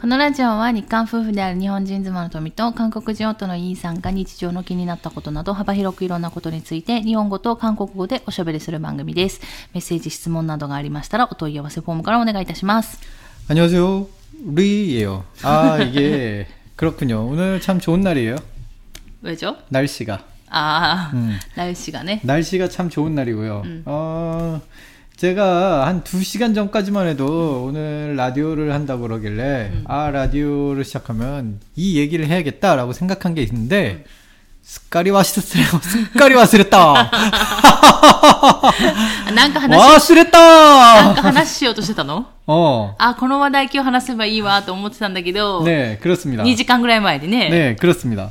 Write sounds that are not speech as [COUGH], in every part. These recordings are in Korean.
このラジオは日韓夫婦である日本人妻の富と韓国人夫のイーさんが日常の気になったことなど幅広くいろんなことについて日本語と韓国語でおしゃべりする番組です。メッセージ、質問などがありましたらお問い合わせフォームからお願いいたします。 안녕하세요. 루이예요. 아, 이게 그렇군요. 오늘 참 좋은 날이에요. 왜죠? 날씨가. ああ、 음. 来週がね。 날씨가 참 좋은 날이고요. 어, 제가 한 2시간 전까지만 해도 오늘 라디오를 한다고 그러길래 아, 라디오를 시작하면 이 얘기를 해야겠다라고 생각한 게 있는데 습관이 왔었어요. 습관이 왔으랬다. あなんか話、なん 왔으랬다. か話しようとしてたの 어. あ、この話題今日話せばいいわと思ってたんだけど、 네, 그렇습니다. 2時間ぐらい前にね。 네, 그렇습니다.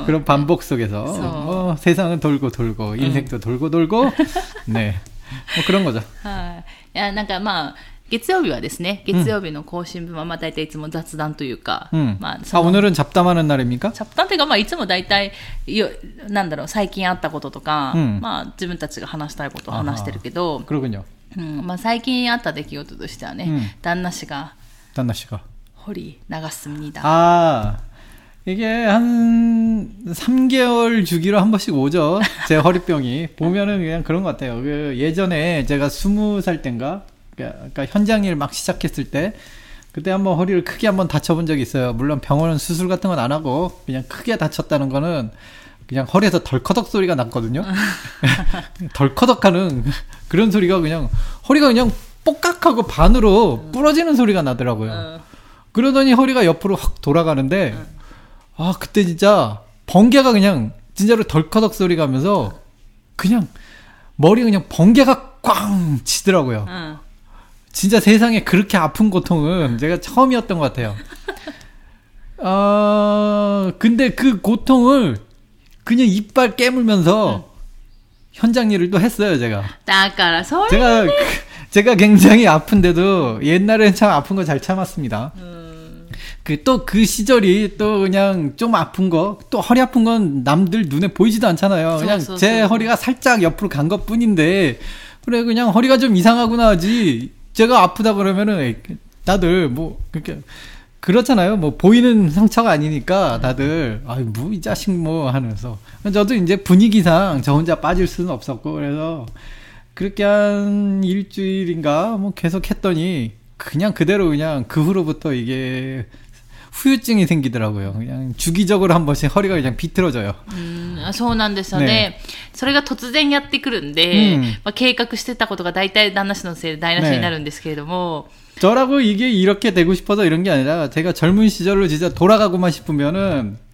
그런 반복 속에서, 소. 어, 세상은 돌고 돌고, 인생도 돌고 돌고, 네. 뭐 그런 거죠. [LAUGHS] はい。いや、なんかまあ、月曜日はですね、月曜日の更新分はまあ大体いつも雑談というか、 음. まあ、 아, その 오늘은 잡담하는 날입니까? チャプターっていうか、まあ、いつも大体、よなんだろう、最近あったこととか、うんまあ、自分たちが話したいことを話してるけど、 그러군요. うんまあ、最近あった出来事としてはね、うん旦那氏が、 단나 씨가. 堀長습니다 아, 이게 한 3개월 주기로 한 번씩 오죠. 제 허리병이. 보면은 그냥 그런 것 같아요. 그 예전에 제가 20살 땐가, 그러니까 현장 일 막 시작했을 때, 그때 한번 허리를 크게 한번 다쳐본 적이 있어요. 물론 병원은 수술 같은 건 안 하고, 그냥 크게 다쳤다는 거는 그냥 허리에서 덜커덕 소리가 났거든요. [LAUGHS] 덜커덕 하는 그런 소리가 그냥, 허리가 그냥 뽀깍하고 반으로 부러지는 소리가 나더라고요. 그러더니 허리가 옆으로 확 돌아가는데 아 그때 진짜 번개가 그냥 진짜로 덜커덕 소리 가면서 그냥 머리 그냥 번개가 꽝 치더라고요. 어. 진짜 세상에 그렇게 아픈 고통은 제가 처음이었던 것 같아요. 아 어, 근데 그 고통을 그냥 이빨 깨물면서 응. 현장 일을 또 했어요 제가. 나가라 제가 그, 제가 굉장히 아픈데도 옛날에는 참 아픈 거 잘 참았습니다. 음. 그또그 시절이 또 그냥 좀 아픈 거, 또 허리 아픈 건 남들 눈에 보이지도 않잖아요. 그냥 소, 소, 제 소. 허리가 살짝 옆으로 간 것 뿐인데, 그래, 그냥 허리가 좀 이상하구나 하지. 제가 아프다 그러면은, 다들 뭐, 그렇게, 그렇잖아요. 뭐, 보이는 상처가 아니니까 다들, 아이, 뭐, 이 자식 뭐 하면서. 저도 이제 분위기상 저 혼자 빠질 수는 없었고, 그래서, 그렇게 한 일주일인가 뭐 계속 했더니 그냥 그대로 그냥 그 후로부터 이게 후유증이 생기더라고요. 그냥 주기적으로 한 번씩 허리가 그냥 비틀어져요. うんそうなんですよねねそれが突然やってくるんで、うんまあ、計画してたことが大体旦那氏のせいで台無しになるんですけれども、 저라고 이게 이렇게 되고 싶어서 이런 게 아니라 제가 젊은 시절로 진짜 돌아가고만 싶으면은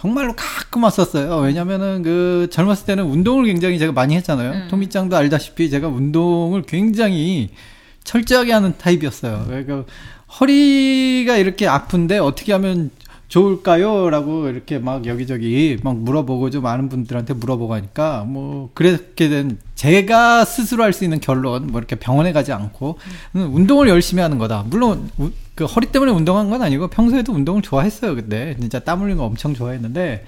정말로 가끔 왔었어요. 왜냐면은 그 젊었을 때는 운동을 굉장히 제가 많이 했잖아요. 음. 토미짱도 알다시피 제가 운동을 굉장히 철저하게 하는 타입이었어요. 그러니까 허리가 이렇게 아픈데 어떻게 하면 좋을까요? 라고 이렇게 막 여기저기 막 물어보고 좀 아는 분들한테 물어보고 하니까 뭐 그렇게 된 제가 스스로 할 수 있는 결론 뭐 이렇게 병원에 가지 않고 음, 운동을 열심히 하는 거다. 물론 우- 그 허리 때문에 운동한 건 아니고 평소에도 운동을 좋아했어요. 그때 진짜 땀 흘리는 거 엄청 좋아했는데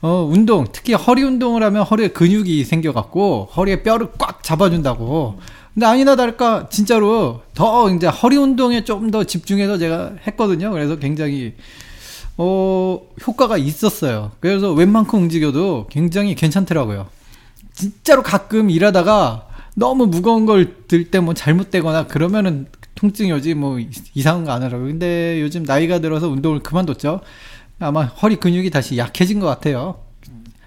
어 운동 특히 허리 운동을 하면 허리에 근육이 생겨갖고 허리에 뼈를 꽉 잡아준다고. 근데 아니나 다를까 진짜로 더 이제 허리 운동에 좀 더 집중해서 제가 했거든요. 그래서 굉장히 어, 효과가 있었어요. 그래서 웬만큼 움직여도 굉장히 괜찮더라고요. 진짜로 가끔 일하다가 너무 무거운 걸 들 때 뭐 잘못되거나 그러면은 통증이 오지 뭐 이상한 거 안 하라고. 근데 요즘 나이가 들어서 운동을 그만뒀죠. 아마 허리 근육이 다시 약해진 것 같아요.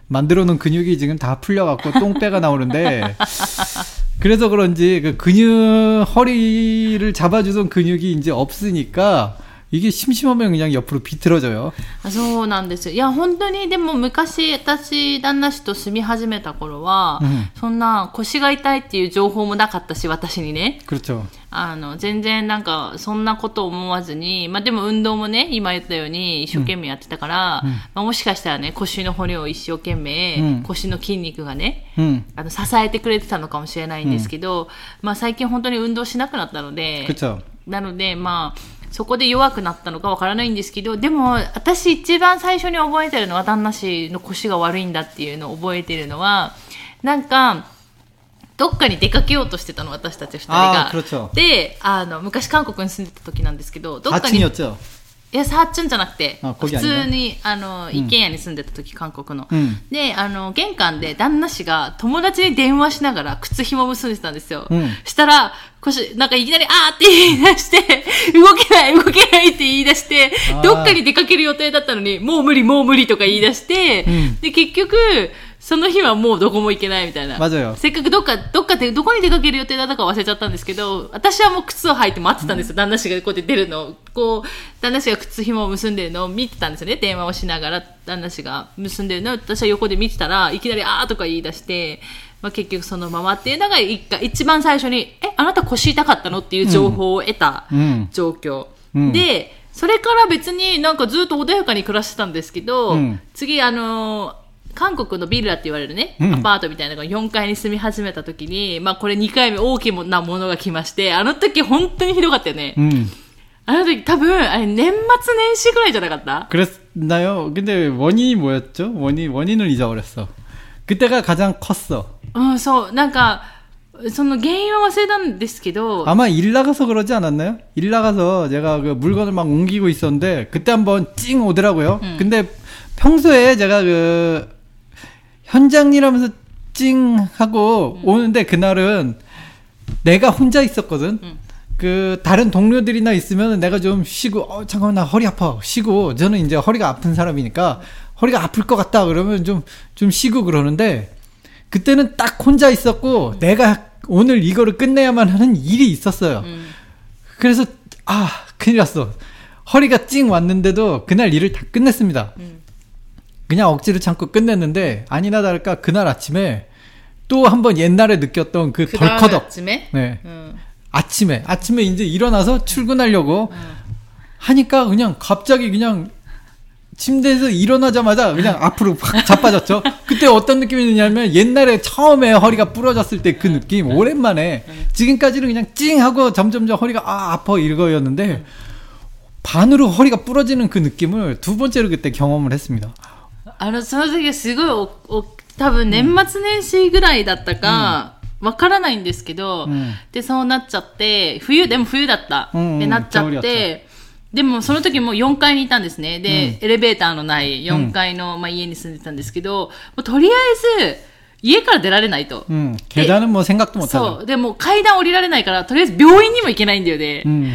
만들어 놓은 근육이 지금 다 풀려갖고 똥배가 나오는데 [LAUGHS] 그래서 그런지 그 근육 허리를 잡아주던 근육이 이제 없으니까 이게 심심하면 그냥 옆으로 비틀어져요. あそうなんですよ。いや、本当に、でも昔、私、旦那氏と住み始めた頃は、うんそんな腰が痛いっていう情報もなかったし、私にね。 그렇죠. あの、全然なんか、そんなこと思わずに、まあでも運動もね、今言ったように一生懸命やってたから、うんまあもしかしたらね、腰の骨を一生懸命、うん腰の筋肉がね、 음, あの、支えてくれてたのかもしれないんですけど、まあ最近本当に運動しなくなったので、 그렇죠. なので、まあ、 そこで弱くなったのかわからないんですけどでも私一番最初に覚えてるのは旦那氏の腰が悪いんだっていうのを覚えてるのはなんかどっかに出かけようとしてたの私たち2人が。であの昔韓国に住んでた時なんですけどどっかに。いやサーチュンじゃなくて普通にあの一軒家に住んでた時、韓国の、であの玄関で旦那氏が友達に電話しながら靴紐結んでたんですよ、したら腰なんかいきなりあーって言い出して [LAUGHS] 動けない動けないって言い出してどっかに出かける予定だったのにもう無理もう無理とか言い出して、で結局その日はもうどこも行けないみたいな。せっかくどっか、どっかで、どこに出かける予定だったか忘れちゃったんですけど、私はもう靴を履いて待ってたんですよ。うん、旦那氏がこうやって出るの。こう、旦那氏が靴紐を結んでるのを見てたんですよね。電話をしながら、旦那氏が結んでるのを私は横で見てたら、いきなりあーとか言い出して、まあ、結局そのままっていうのが一一番最初に、え、あなた腰痛かったの？っていう情報を得た状況。うんうん、で、それから別になんかずっと穏やかに暮らしてたんですけど、次あのー韓国のビルラって言われるね、うんアパートみたいなのが4階に住み始めた時に、まあこれ2回目大きなものが来まして、あの時本当にひどかったよね。 음. あの時多分、あれ年末年始ぐらいじゃなかった 그랬나요? 근데 원인이 뭐였죠? 원인 원인을 잊어버렸어. 그때가 가장 컸어. うん、そう、なんか、その原因は忘れたんですけど、 아마 일 나가서 그러지 않았나요? 일 나가서 제가 그 물건을 막 옮기고 있었는데 그때 한번 찡 오더라고요. 음. 근데 평소에 제가 그 현장 일하면서 찡 하고 오는데 그날은 내가 혼자 있었거든. 음. 그 다른 동료들이나 있으면 내가 좀 쉬고 어 잠깐만 나 허리 아파 쉬고 저는 이제 허리가 아픈 사람이니까 허리가 아플 것 같다 그러면 좀좀 쉬고 그러는데 그때는 딱 혼자 있었고 내가 오늘 이거를 끝내야만 하는 일이 있었어요. うん、 그래서 아 큰일 났어. 허리가 찡 왔는데도 그날 일을 다 끝냈습니다. 그냥 억지를 참고 끝냈는데 아니나 다를까 그날 아침에 또 한번 옛날에 느꼈던 그 덜커덕 아침에 네 음. 아침에 아침에 이제 일어나서 출근하려고 음. 하니까 그냥 갑자기 그냥 침대에서 일어나자마자 그냥 앞으로 확 자빠졌죠. 그때 어떤 느낌이냐면 옛날에 처음에 허리가 부러졌을 때 그 느낌 네. 오랜만에 네. 지금까지는 그냥 찡 하고 점점점 허리가 아 아파 이거였는데 반으로 허리가 부러지는 그 느낌을 두 번째로 그때 경험을 했습니다. あの、その時はすごいお、お、多分年末年始ぐらいだったか、わからないんですけど、うんで、そうなっちゃって、冬、でも冬だった。うんうんで、なっちゃっ겨울이었죠 て、でもその時もう4階にいたんですね。で、エレベーターのない4階の、まあ、家に住んでたんですけど、もうとりあえず、家から出られないと。 음, 계단은 뭐 생각도 못하죠. そう。でもう階段降りられないから、とりあえず病院にも行けないんだよね。 음,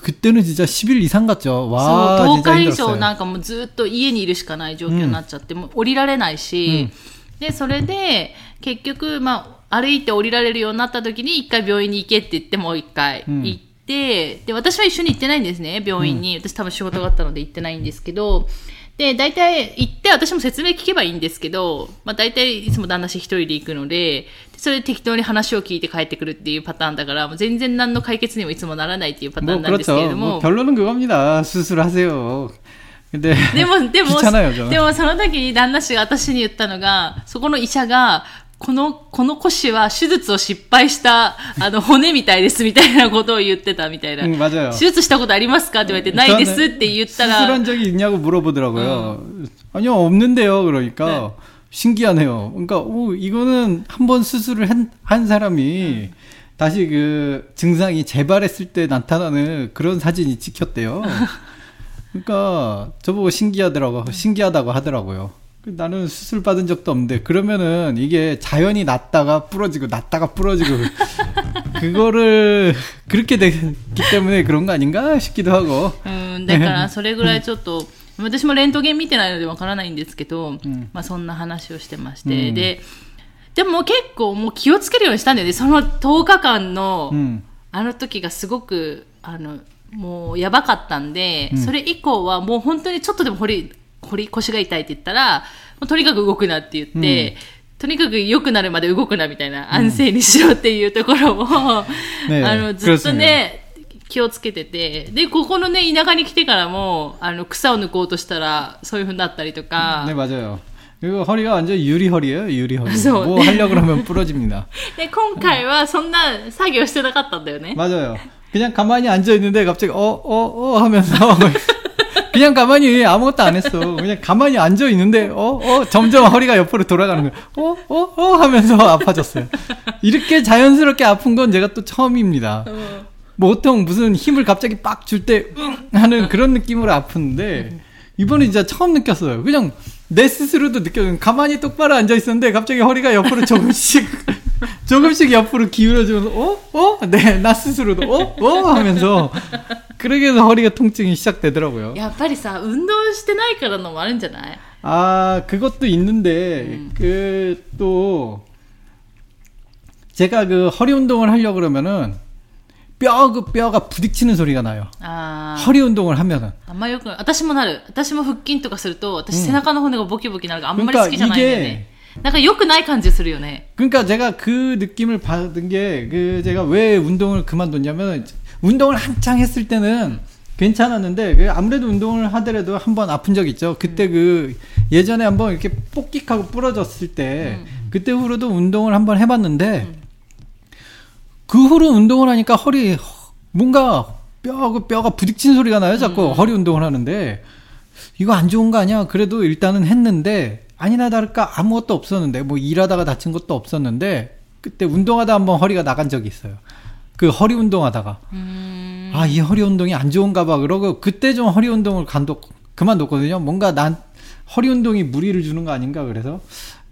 그때는 진짜 10일 이상 갔죠. そう 와 10 진짜 日以上 힘들었어요. なんかもうずっと家にいるしかない状況になっちゃって、もう降りられないし、で、それで、結局、まあ、歩いて降りられるようになった時に、一回病院に行けって言って、もう一回うん行って、で、私は一緒に行ってないんですね、病院に。私多分仕事があったので行ってないんですけど、 で、大体行って、私も説明聞けばいいんですけど、まあ大体いつも旦那氏一人で行くので、でそれで適当に話を聞いて帰ってくるっていうパターンだから、もう全然何の解決にもいつもならないっていうパター 뭐 ンなんですけれ 그렇죠. ど 뭐 も。 결론은 그겁니다. 수술하세요. 근데 [LAUGHS] でも、でも、 귀찮아요, [LAUGHS] 저는. でもその時に旦那氏が私に言ったのが、そこの医者が、 この、この腰は手術を失敗した、あの、骨みたいですみたいなことを言ってたみたいな。 응, 맞아요. 手術したことありますかって言われて、ないですって言ったら、 수술한 적이 있냐고 물어보더라고요. 아니요, 없는데요. 그러니까 신기하네요. 그러니까 오, 이거는 한 번 수술을 한, 한 사람이 다시 그 증상이 재발했을 때 나타나는 그런 사진이 찍혔대요. [LAUGHS] 그러니까 저보고 신기하더라고, 신기하다고 하더라고요. 나는 수술 받은 적도 없는데 그러면은 이게 자연히 났다가 부러지고 났다가 부러지고 [LAUGHS] 그거를 그렇게 됐기 때문에 그런 거 아닌가 싶기도 하고 うん、だからそれぐらいちょっと、私もレントゲン見てないのでわからないんですけど、んまあそんな話をしてまして、うんで、でも結構もう気をつけるようにしたんだよね。その10日間の、 음. あの時がすごく、あの、もうやばかったんで、うんそれ以降はもう本当にちょっとでも 堀、堀、腰が痛いって言ったら、もうとにかく動くなって言って、とにかく良くなるまで動くなみたいな、安静にしろっていうところを、ねえあの、ずっとね、気をつけてて、で、ここのね、田舎に来てからも、あの、草を抜こうとしたら、そういう風になったりとか、 네 맞아요. 그리고 허리가 완전 유리 허리예요. 유리 허리. 그래서, 뭐 네. 하려 그러면 부러집니다. で、今回はそんな作業してなかったんだよね。 맞아요. 그냥 가만히 앉아 있는데 갑자기 어 어 어 하면서 그냥 가만히 아무것도 안 했어. 그냥 가만히 앉아 있는데 어 어 점점 허리가 옆으로 돌아가는 거예요. 어어 어 하면서 [LAUGHS] 아파졌어요. 이렇게 자연스럽게 아픈 건 제가 또 처음입니다. 뭐 보통 무슨 힘을 갑자기 빡 줄 때 응 하는 그런 느낌으로 아프는데 이번에 진짜 처음 느꼈어요. 그냥 내 스스로도 느껴요. 가만히 똑바로 앉아 있었는데 갑자기 허리가 옆으로 조금씩 [LAUGHS] 조금씩 옆으로 기울어지면서 어? 어? 네, 나 스스로도 어? 어? 하면서 그러게 해서 허리가 통증이 시작되더라고요. やっぱりさ、運動してないからのもあるんじゃない 아, 그것도 있는데 음. 그 또 제가 그 허리 운동을 하려 그러면은 뼈 그 뼈가 부딪히는 소리가 나요. あー 허리 운동을 하면은 あんまよく、私もなる。私も腹筋とかすると、私背中の骨がボキボキなるからあんまり好きじゃないんだよね。なんか良くない感じするよね。 그러니까 제가 그 느낌을 받은 게 그 제가 왜 운동을 그만뒀냐면 운동을 한창 했을 때는 괜찮았는데 그 아무래도 운동을 하더라도 한 번 아픈 적 있죠. 그때 그 예전에 한번 이렇게 뽁끽하고 부러졌을 때 그때 후로도 운동을 한번 해봤는데 그 후로 운동을 하니까 허리 뭔가 뼈, 그 뼈가 부딪힌 소리가 나요. 자꾸 허리 운동을 하는데 이거 안 좋은 거 아니야? 그래도 일단은 했는데 아니나 다를까 아무것도 없었는데 뭐 일하다가 다친 것도 없었는데 그때 운동하다 한번 허리가 나간 적이 있어요. 그 허리 운동하다가 うーん。아이 허리 운동이 안 좋은가 봐 그러고 그때 좀 허리 운동을 간도 그만뒀거든요. 뭔가 난 허리 운동이 무리를 주는 거 아닌가 그래서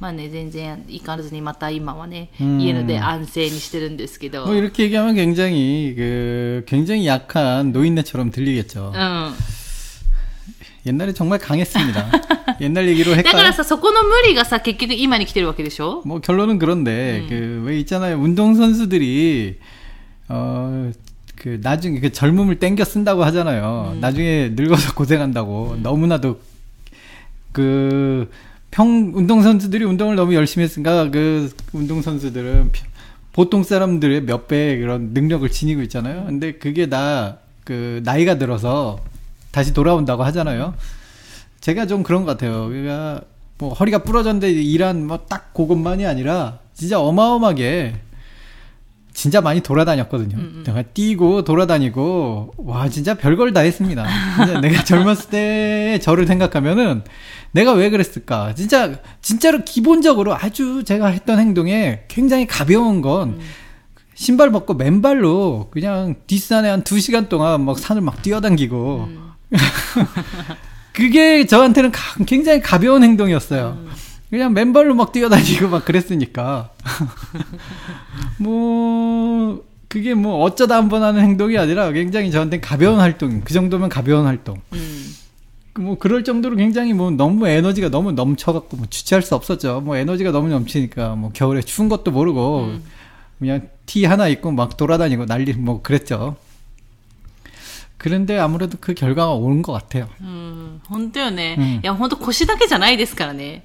まあね、全然行かずにまた今はね、うん家ので安静にしてるんですけど。 뭐 이렇게 얘기하면 굉장히 그 굉장히 약한 노인네처럼 들리겠죠. うん。 옛날에 정말 강했습니다. [LAUGHS] 옛날 얘기로 だから 헷갈려. さ、そこの無理がさ、結局今に来てるわけでしょ 뭐 결론은 그런데 그 왜 있잖아요. 운동 선수들이 어 그 나중에 그 젊음을 땡겨 쓴다고 하잖아요. 나중에 늙어서 고생한다고 너무나도 그 평 운동 선수들이 운동을 너무 열심히 했으니까 그 운동 선수들은 피- 보통 사람들의 몇 배의 그런 능력을 지니고 있잖아요. 근데 그게 다 그 나이가 들어서 다시 돌아온다고 하잖아요. 제가 좀 그런 것 같아요. 그러니까 뭐 허리가 부러졌는데 일한 뭐 딱 그것만이 아니라 진짜 어마어마하게 진짜 많이 돌아다녔거든요. 내가 뛰고 돌아다니고 와 진짜 별걸 다 했습니다. [LAUGHS] 내가 젊었을 때 저를 생각하면은 내가 왜 그랬을까? 진짜 진짜로 기본적으로 아주 제가 했던 행동에 굉장히 가벼운 건 신발 벗고 맨발로 그냥 뒷산에 한두 시간 동안 막 산을 막 뛰어당기고 [LAUGHS] 그게 저한테는 가- 굉장히 가벼운 행동이었어요. 그냥 맨발로 막 뛰어다니고 막 그랬으니까. [LAUGHS] 뭐, 그게 뭐 어쩌다 한 번 하는 행동이 아니라 굉장히 저한테는 가벼운 활동, 그 정도면 가벼운 활동. うん。그뭐 그럴 정도로 굉장히 뭐 너무 에너지가 너무 넘쳐갖고 뭐 주체할 수 없었죠. 뭐 에너지가 너무 넘치니까 뭐 겨울에 추운 것도 모르고 그냥 티 하나 입고 막 돌아다니고 난리 뭐 그랬죠. 그런데 아무래도 그 결과가 온 것 같아요. うん、本当よね。うんいや、本当腰だけじゃないですからね。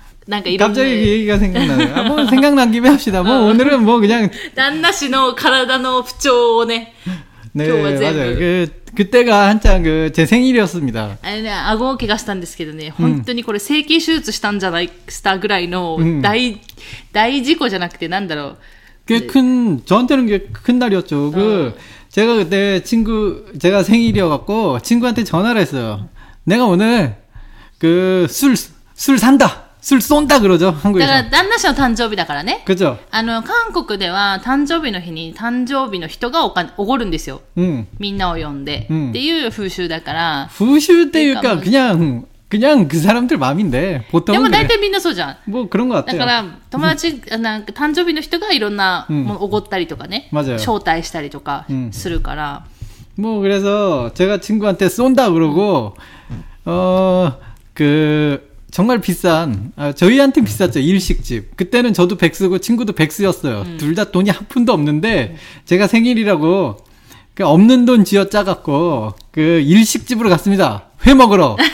갑자기 그 얘기가 생각나요. 아, 뭐 생각난 김에 합시다. 뭐 오늘은 뭐 그냥 [LAUGHS] 旦那氏の体の不調をね、 네 교화 제브. 맞아요. 그 그때가 한창 그 제 생일이었습니다. あれね、顎を怪我したんですけどね、本当にこれ整形手術したんじゃない、したぐらいのうん大、大事故じゃなくてなんだろう。 꽤 큰 저한테는 꽤 큰 날이었죠. 그 제가 그때 친구 제가 생일이어갖고 친구한테 전화를 했어요. 내가 오늘 그 술 술 산다, 술 쏜다 그러죠 だか 한국에서. ら旦那氏の誕生日だからね。 그죠? あの、韓国では誕生日の日に誕生日の人がお金、おごるんですよ。 응. みんなを呼んで。うんっていう風習だから。 후실 때니까 그러니까 뭐- 그냥 그냥 그 사람들 마음인데 で 보통은 も 그래. 大体みんなそうじゃん。 뭐 그런 것 だ 같아요. から、友達、なんか誕生日の人がいろんなうんものおごったりとかね。まず招待したりとかうんするから。 뭐 그래서 제가 친구한테 쏜다 그러고 어 그 정말 비싼 아, 저희한테 비쌌죠 일식집 그때는 저도 백수고 친구도 백수였어요 둘 다 돈이 한 푼도 없는데 제가 생일이라고 그 없는 돈 쥐어 짜갖고 그 일식집으로 갔습니다 회 먹으러 [LAUGHS]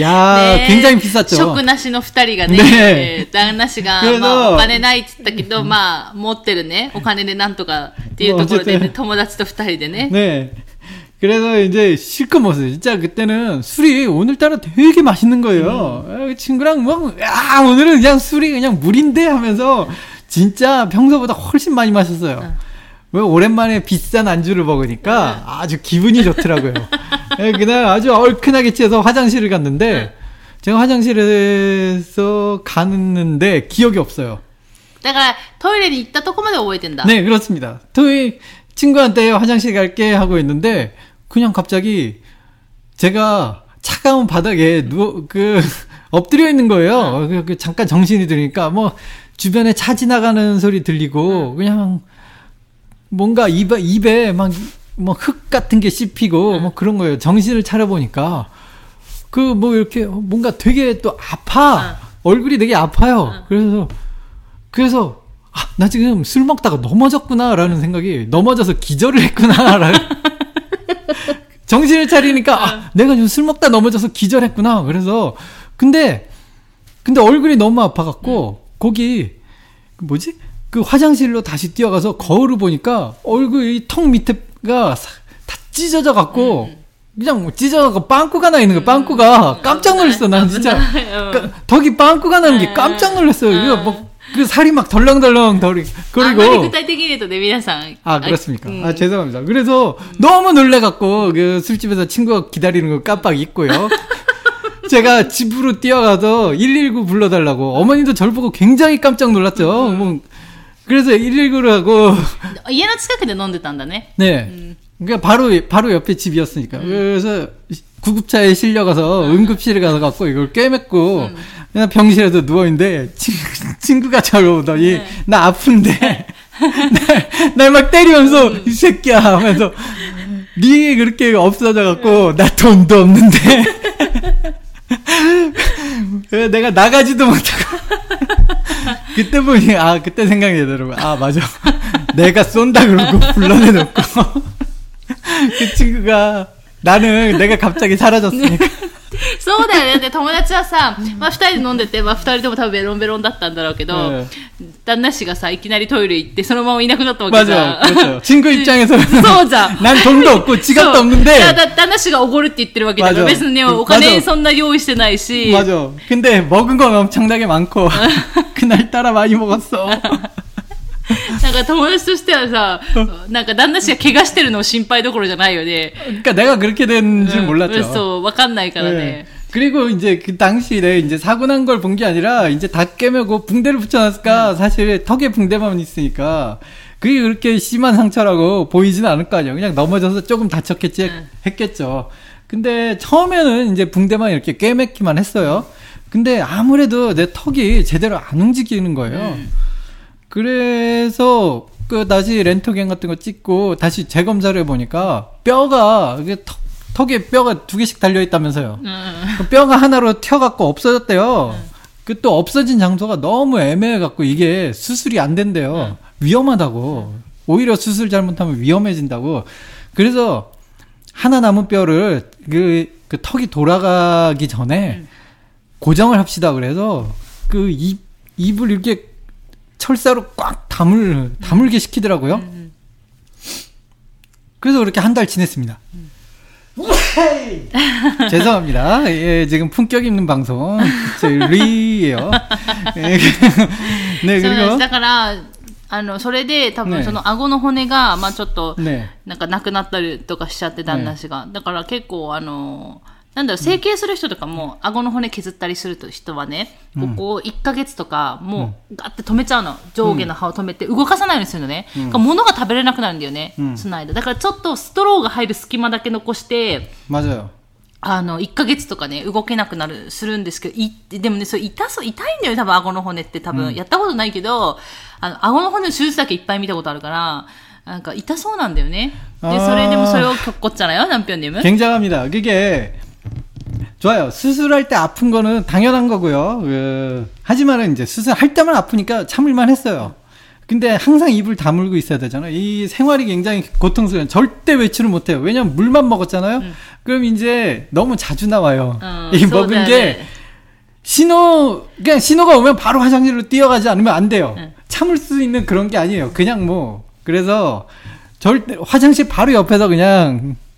야 ね 굉장히 비쌌죠 食なしの二人がね、ね旦那氏が、けどまあ、お金ないって言ったけど、まあ、持ってるね、お金でなんとかっていうところで、ね、もうちょっと友達と二人でね。 네. 그래서 이제 실컷 먹었어요. 진짜 그때는 술이 오늘따라 되게 맛있는 거예요. 음. 그 친구랑 뭐, 야, 오늘은 그냥 술이 그냥 물인데 하면서 진짜 평소보다 훨씬 많이 마셨어요. 음. 왜 오랜만에 비싼 안주를 먹으니까 네. 아주 기분이 좋더라고요. [LAUGHS] 네, 그날 아주 얼큰하게 취해서 화장실을 갔는데 네. 제가 화장실에서 갔는데 기억이 없어요. 내가 토요일에 있다 토코마에 오해야 된다. 네, 그렇습니다. 토요일 친구한테 화장실 갈게 하고 있는데 그냥 갑자기 제가 차가운 바닥에 누워 그 [LAUGHS] 엎드려 있는 거예요. 그, 그 잠깐 정신이 드니까 뭐 주변에 차 지나가는 소리 들리고 그냥 뭔가 입에 입에 막 뭐 흙 같은 게 씹히고 뭐 그런 거예요. 정신을 차려 보니까 그 뭐 이렇게 뭔가 되게 또 아파 얼굴이 되게 아파요. 그래서 그래서 아, 나 지금 술 먹다가 넘어졌구나라는 생각이 넘어져서 기절을 했구나라는 [LAUGHS] 정신을 차리니까 아, 내가 지금 술 먹다 넘어져서 기절했구나. 그래서 근데 근데 얼굴이 너무 아파갖고 거기 그 뭐지? 그 화장실로 다시 뛰어가서 거울을 보니까 얼굴이 턱 밑에가 사- 다 찢어져 갖고 그냥 뭐 찢어져갖고 빵꾸가 나 있는 거 빵꾸가. 깜짝 놀랐어 난 진짜. 까- 덕이 빵꾸가 나는 게 깜짝 놀랐어요. 이거 뭐 그 살이 막 덜렁덜렁 덜이 그리고 아, 그때기에도 내미나상. 네, 아 그렇습니까? 네. 아 죄송합니다. 그래서 너무 놀래갖고 그 술집에서 친구가 기다리는 거 깜빡 잊고요. [LAUGHS] 제가 집으로 뛰어가서 119 불러달라고 어머니도 절 보고 굉장히 깜짝 놀랐죠. 뭐 그래서 119를 하고 어, 얘는 치카크데 넘는다네. 네. 음. 그러니까 바로 바로 옆에 집이었으니까. 음. 그래서 구급차에 실려가서 아. 응급실에 가서 갖고 이걸 꿰맸고 음. 그냥 병실에서 누워 있는데 친구가 절 오더니 나 아픈데. [LAUGHS] 날막 때리면서 이 새끼야 하면서 네 그렇게 없어져 갖고 나 돈도 없는데. [LAUGHS] 내가 나가지도 못하고. [LAUGHS] 그때 보니 아 그때 생각이 나더라고요. 아 맞아. 내가 쏜다 그러고 불러내놓고. 그 친구가 나는 내가 갑자기 사라졌으니까 そうだよね。だって友達はさ、まあ二人で飲んでて、まあ二人とも多分ベロンベロンだったんだろうけど、え旦那氏がさ、いきなりトイレ行って、そのままいなくなったわけじ 맞아 ゃん。 그렇죠 친구 입장에서는 そうじゃん。 난 돈도 없고 지갑도 そう 없는데 だだ旦那氏がおごるって言ってるわけだから、 맞아 別にね、 그 お金 맞아 そんな用意してないし。 맞아 근데 먹은 건 엄청나게 많고 [LAUGHS] 그날따라 많이 먹었어 なんか友達としてはさ、なんか旦那氏が怪我してるのを心配どころじゃないよね。 그러니까 내가 그렇게 된 줄 うん 몰랐죠 そう、わかんないからね 네. 。 그리고 이제 그 당시에 이제 사고 난 걸 본 게 아니라 이제 다 깨매고 붕대를 붙여놨을까 사실 턱에 붕대만 있으니까 그게 그렇게 심한 상처라고 보이지는 않을 거 아니에요. 그냥 넘어져서 조금 다쳤겠지 했겠죠. 근데 처음에는 이제 붕대만 이렇게 꿰매기만 했어요. 근데 아무래도 내 턱이 제대로 안 움직이는 거예요. 그래서 그 다시 렌토겐 같은 거 찍고 다시 재검사를 해보니까 뼈가 이게 턱, 턱에 뼈가 두 개씩 달려 있다면서요. 그 뼈가 하나로 튀어갖고 없어졌대요. 그또 없어진 장소가 너무 애매해갖고 이게 수술이 안 된대요. 위험하다고. 오히려 수술 잘못하면 위험해진다고. 그래서 하나 남은 뼈를 그, 그 턱이 돌아가기 전에 고정을 합시다. 그래서 그 입, 입을 이렇게 철사로 꽉 다물, 다물게 시키더라고요. 그래서 그렇게 한 달 지냈습니다. 죄송합니다. 예, 지금 품격 있는 방송. 저희 리예요. 예, 네, そうなんです 그리고 だから、あの、それで多ね分その顎の骨が、まあちょっと、 네. なんかなくなったりとかしちゃって旦那氏が。だから結構あの、 なんだろう、整形する人とかも、顎の骨削ったりする人はね、ここ1ヶ月とか、もう、ガッて止めちゃうの。上下の歯を止めて、動かさないようにするのね。だから物が食べれなくなるんだよね、その間。だからちょっとストローが入る隙間だけ残して、 맞아요. あの、1ヶ月とかね、動けなくなる、するんですけど、い、でもね、それ痛そう、痛いんだよね、多分顎の骨って多分、やったことないけど、あの、顎の骨の手術だけいっぱい見たことあるから、なんか痛そうなんだよね。で、あーそれでもそれを겪었잖아요、 남편님은. 굉장합니다. 그게 좋아요. 수술할 때 아픈 거는 당연한 거고요. 그, 하지만은 이제 수술할 때만 아프니까 참을만 했어요. 근데 항상 입을 다물고 있어야 되잖아요. 이 생활이 굉장히 고통스러워요. 절대 외출을 못 해요. 왜냐면 물만 먹었잖아요. 그럼 이제 너무 자주 나와요. 어, 이 먹은. 게 신호 그냥 신호가 오면 바로 화장실로 뛰어가지 않으면 안 돼요. 응. 참을 수 있는 그런 게 아니에요. 그냥 뭐 그래서 절대 화장실 바로 옆에서 그냥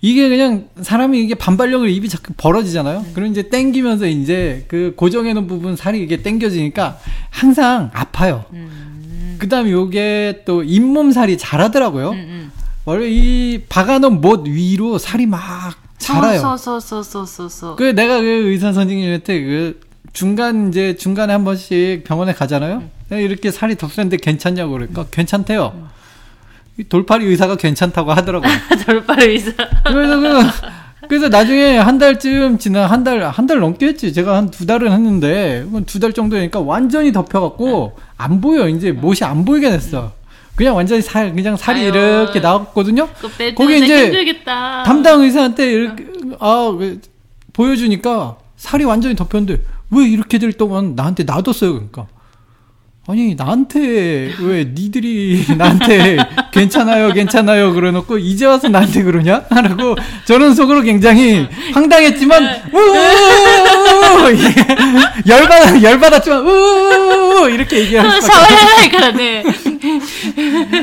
이게 그냥 사람이 이게 반발력을 입이 자꾸 벌어지잖아요. 네. 그럼 이제 땡기면서 이제 그 고정해놓은 부분 살이 이게 땡겨지니까 항상 아파요. 음. 그다음에 요게 또 잇몸 살이 자라더라고요. 음, 음. 원래 이 박아놓은 못 위로 살이 막 자라요. 그 내가 그 의사 선생님한테 그 중간 이제 중간에 한 번씩 병원에 가잖아요. 이렇게 살이 덥는데 괜찮냐고 그러니까 괜찮대요. 이 돌팔이 의사가 괜찮다고 하더라고요. [LAUGHS] 돌파를 위해서. 그래서 그 그래서 나중에 한 달쯤 지나 한 달 한 달 넘게 했지. 제가 한 두 달은 했는데 두 달 정도 되니까 완전히 덮여갖고 안 보여. 이제 못이 안 보이게 됐어. 그냥 완전히 살 그냥 살이 아유. 이렇게 나왔거든요. 거기 이제 힘들겠다. 담당 의사한테 이렇게 아 그, 보여주니까 살이 완전히 덮였는데 왜 이렇게들 동안 나한테 놔뒀어요 그러니까 아니 나한테 왜 니들이 나한테 괜찮아요 괜찮아요 그래놓고 이제 와서 나한테 그러냐? 라고 저는 속으로 굉장히 황당했지만 예. 열받아 열받았지만 우우우 이렇게 얘기하는 아, 샤워해라니까네.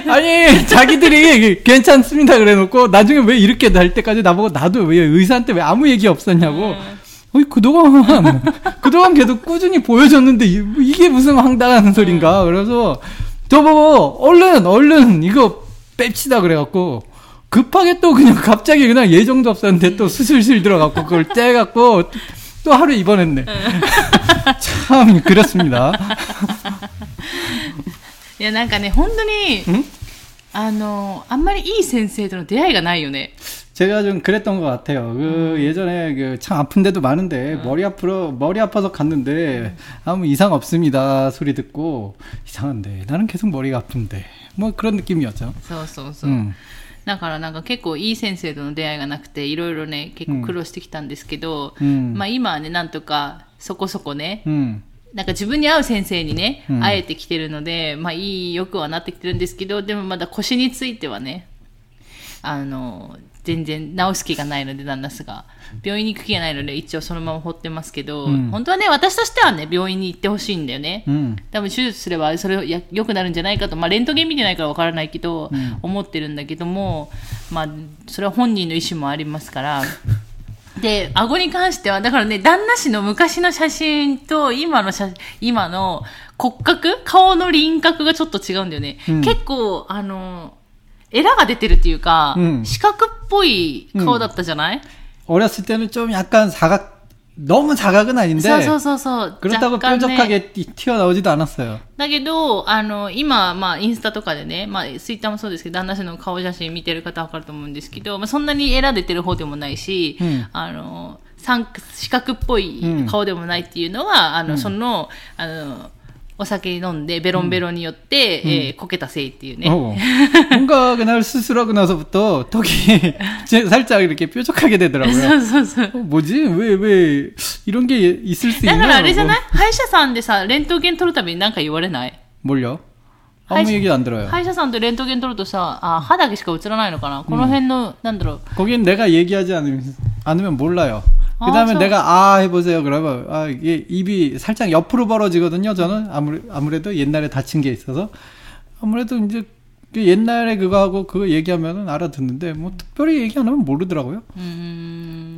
아니 자기들이 괜찮습니다 그래놓고 나중에 왜 이렇게 날 때까지 나보고 나도 왜 의사한테 왜 아무 얘기 없었냐고 음. 어이 그동안 [LAUGHS] 그동안 계속 꾸준히 보여줬는데 이- 이게 무슨 황당한 소린가 그래서 저보고 얼른 얼른 이거 뺍시다 그래갖고 급하게 또 그냥 갑자기 그냥 예정도 없었는데 또 수술실 들어갖고 그걸 떼갖고 또 하루 입원했네 [LAUGHS] 참 그렇습니다 [LAUGHS] いや、なんかね、本当に、 응? あの、あんまりいい先生との出会いがないよね。 제가 좀 그랬던 것 같아요. 그 예전에 그 참 아픈 데도 많은데 머리 아프러 머리 아파서 갔는데 아무 이상 없습니다 소리 듣고 이상한데 나는 계속 머리가 아픈데 뭐 그런 느낌이었죠. そうそうそう。 음. だからなんか結構いい先生との出会いがなくて、いろいろね、結構苦労してきたんですけど、 음. まあ今はね、なんとかそこそこね、 음. なんか自分に合う先生にね、うん会えてきてるので、まあいい、よくはなってきてるんですけど、でもまだ腰についてはね、あの、 全然治す気がないので、旦那氏が。病院に行く気がないので、一応そのまま放ってますけど、うん本当はね、私としてはね、病院に行ってほしいんだよね。 음. 多分手術すればそれや良くなるんじゃないかと、まあ、レントゲン見てないからわからないけど、うん思ってるんだけども、まあ、それは本人の意思もありますから。[LAUGHS] で、顎に関しては、だからね、旦那氏の昔の写真と今の写、今の骨格？顔の輪郭がちょっと違うんだよね。うん結構、あの、エラが出てるっていうか、うん四角っぽい顔だったじゃない、 어렸을 때는 좀 약간 사각 너무 사각은 아닌데 そうそうそうそう。 그렇다고 若干ね 뾰족하게 튀- 튀어나오지도 않았어요. だけど、あの、今、まあ、インスタとかでね、まあ、ツイッターもそうですけど、旦那氏の顔写真見てる方はわかると思うんですけど、まあ、そんなにエラ出てる方でもないし、うんあの、三四角っぽい顔でもないっていうのは、あの、その、あの、 お酒飲んでベロンベロンによって、えーこけたせいっていうね。 어. 뭔가 그날 수술하고 나서부터 턱이 제- 살짝 이렇게 뾰족하게 そ 되더라고요. うそうそう。 어, 뭐지? 왜, 왜 이런 게 있을 수 だ 있냐? からあれじゃない 라고. 歯医者さんでさ、レントゲン取るたびに何か言われない 뭘요? 아무 하이- 얘기도 안 들어요. 歯医者さんとレントゲン取るとさ、あ、歯だけしか映らないのかなこの辺の、なんだろう。 거긴 내가 얘기하지 않으면, 않으면 몰라요. 아, 그 다음에 저- 내가 아 해보세요. 그러면 아 이게 입이 살짝 옆으로 벌어지거든요. 저는 아무래, 아무래도 옛날에 다친 게 있어서 아무래도 이제 그 옛날에 그거 하고 그거 얘기하면은 알아듣는데 뭐 특별히 얘기 안 하면 모르더라고요. う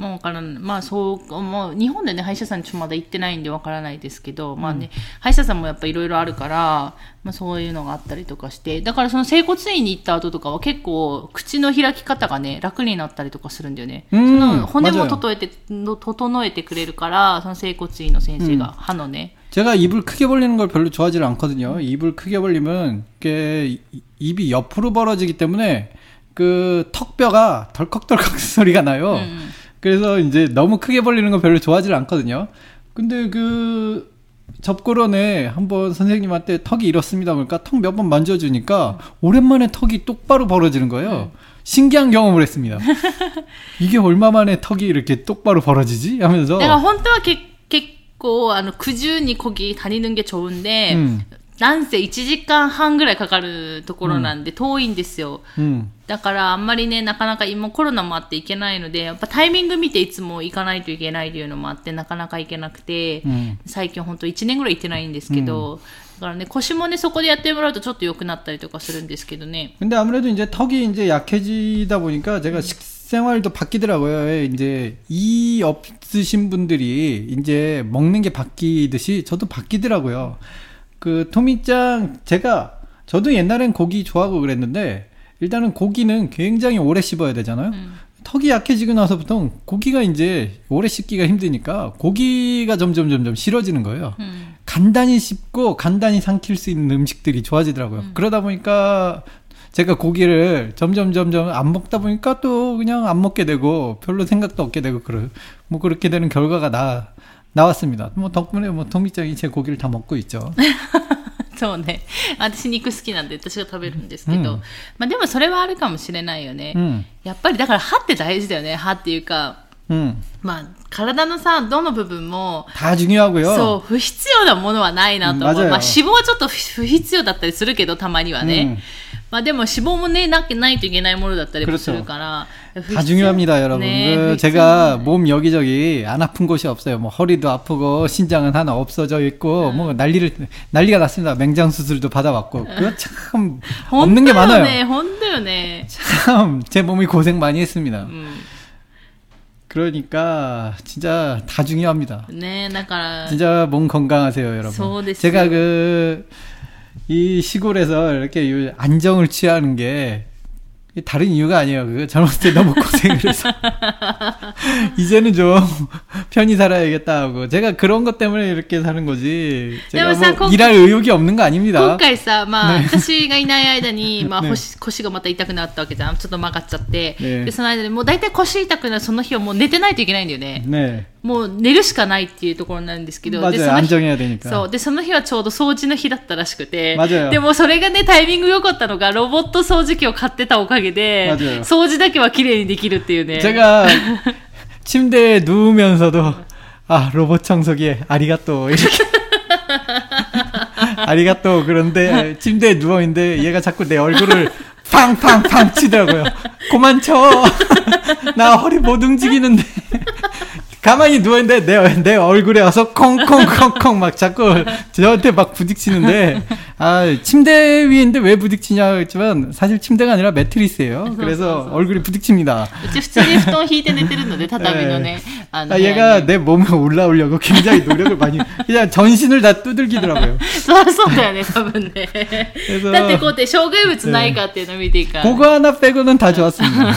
ーん。もうわからん。まあそう、もう日本でね、歯医者さんちょっとまだ行ってないんでわからないですけど、まあね、歯医者さんもやっぱいろいろあるから、まあそういうのがあったりとかして、だからその整骨院に行った後とかは結構口の開き方がね、楽になったりとかするんだよね。うんその骨も맞아요 整えて、の整えてくれるから、その整骨院の先生が、歯のね。 제가 입을 크게 벌리는 걸 별로 좋아하지 않거든요. 입을 크게 벌리면 이게 이- 입이 옆으로 벌어지기 때문에 그 턱뼈가 덜컥덜컥 소리가 나요. 음. 그래서 이제 너무 크게 벌리는 거 별로 좋아하지 않거든요. 근데 그 접고런에 한번 선생님한테 턱이 이렇습니다. 그러니까 턱 몇 번 만져주니까 오랜만에 턱이 똑바로 벌어지는 거예요. 신기한 경험을 했습니다. [LAUGHS] 이게 얼마 만에 턱이 이렇게 똑바로 벌어지지? 하면서 だから本当はけ結構、あの、苦渋にこぎ、谷抜けちょうんで、うん なんせ1時間半ぐらいかかるところなんで遠いんですよ。 음. だからあんまりね、なかなか今コロナもあって行けないので、やっぱタイミング見ていつも行かないといけないというのもあって、なかなか行けなくて、 음. 最近ほんと1年ぐらい行ってないんですけど、だからね、腰もね、そこでやってもらうとちょっと良くなったりとかするんですけどね。 근데 아무래도 이제 턱이 이제 약해지다 보니까 제가 식생활도 바뀌더라고요. 이제 이 없으신 분들이 이제 먹는 게 바뀌듯이 저도 바뀌더라고요. 그 토미짱 제가 저도 옛날엔 고기 좋아하고 그랬는데 일단은 고기는 굉장히 오래 씹어야 되잖아요. 턱이 약해지고 나서부터 고기가 이제 오래 씹기가 힘드니까 고기가 점점 점점 싫어지는 거예요. うん。 간단히 씹고 간단히 삼킬 수 있는 음식들이 좋아지더라고요. 그러다 보니까 제가 고기를 점점 점점 안 먹다 보니까 또 그냥 안 먹게 되고 별로 생각도 없게 되고 그래 뭐 그렇게 되는 결과가 나 나왔습니다. 뭐 덕분에 뭐 토미짱이 제 고기를 다 먹고 있죠. そうね。私肉好きなんで私が食べるんですけど。うんまあでもそれはあるかもしれないよね。 음, やっぱりだから歯って大事だよね。歯っていうか、 음, まあ体のさ、どの部分も、 다 중요하고요. そう、不必要なものはないなと思う。うん맞아요 まあ脂肪はちょっと不不必要だったりするけど、たまにはね。 うんまあでも脂肪もね、なきないといけないものだったりもするから。不 다 必要 중요합니다, 여러분. 네, 그 그렇죠. 제가 몸 여기저기 안 아픈 곳이 없어요. 뭐 허리도 아프고 신장은 하나 없어져 있고 뭐 난리를 난리가 났습니다. 맹장 수술도 받아봤고 그거 참 [LAUGHS] 없는 게 本当よ 많아요. ね、本当よね。 참 제 몸이 고생 많이 했습니다. うん。 그러니까 진짜 다 중요합니다. ねだから、 진짜 몸 건강하세요, 여러분. そうです。 제가 그 이 시골에서 이렇게 요 안정을 취하는 게 다른 이유가 아니에요. 그 젊었을 때 너무 고생을 해서 [LAUGHS] 이제는 좀 편히 살아야겠다 하고 제가 그런 것 때문에 이렇게 사는 거지. 제가 근데 뭐 사- 일할 의욕이 없는 거 아닙니다. 今回さ、まあ、ね私がいない間に、まあ、ね腰腰がまた痛くなったわけじゃん。ちょっと曲がっちゃって。ねで、その間に、もう大体腰痛くなるその日はもう寝てないといけないんだよね。 네. [LAUGHS] もう寝るしかないっていうところなんですけど、で、 맞아요. その日 안정해야 되니까. そう。で、その日はちょうど掃除の日だったらしくて。 맞아요 でもそれがね、タイミング良かったのが、ロボット掃除機を買ってたおかげで、 맞아요 掃除だけは綺麗にできるっていうね。 제가 침대에 누우면서도 아 로봇 청소기 아리가또 이렇게 아리가또 그런데 침대에 누워 있는데 얘가 자꾸 내 얼굴을 팡팡팡 치더라고요. 그만 쳐. 나 허리 못 움직이는데. 가만히 누워있는데 내, 내 얼굴에 와서 콩콩콩콩 막 자꾸 [LAUGHS] 저한테 막 부딪히는데 아, 침대 위인데 왜 부딪히냐 했지만 사실 침대가 아니라 매트리스예요. 그래서 얼굴이 부딪힙니다. うち普通に布団引いて寝てるので、畳のね、あの 아, 部屋 얘가 に 내 몸에 올라오려고 굉장히 노력을 많이 [LAUGHS] 그냥 전신을 다 두들기더라고요. そりゃそうだよね、多分ね。 그래서 だってこうやって障害物ないかっていうのを見ていいから、ね。 그거 하나 빼고는 다 좋았습니다.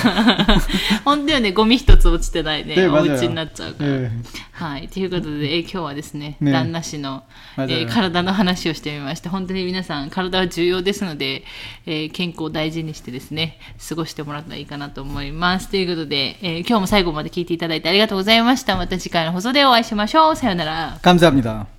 本当よね、ゴミ一つ落ちてないね、ねお 맞아요 家になっちゃうから。 네. はい。ということで、えー今日はですね、ね旦那氏の、え 맞아요 ー体の話をしてみました。本当に皆さん、体は重要ですので、えー健康を大事にしてですね、過ごしてもらったらいいかなと思います。ということで、えー今日も最後まで聞いていただいてありがとうございました。また次回の放送でお会いしましょう。さようなら。 감사합니다.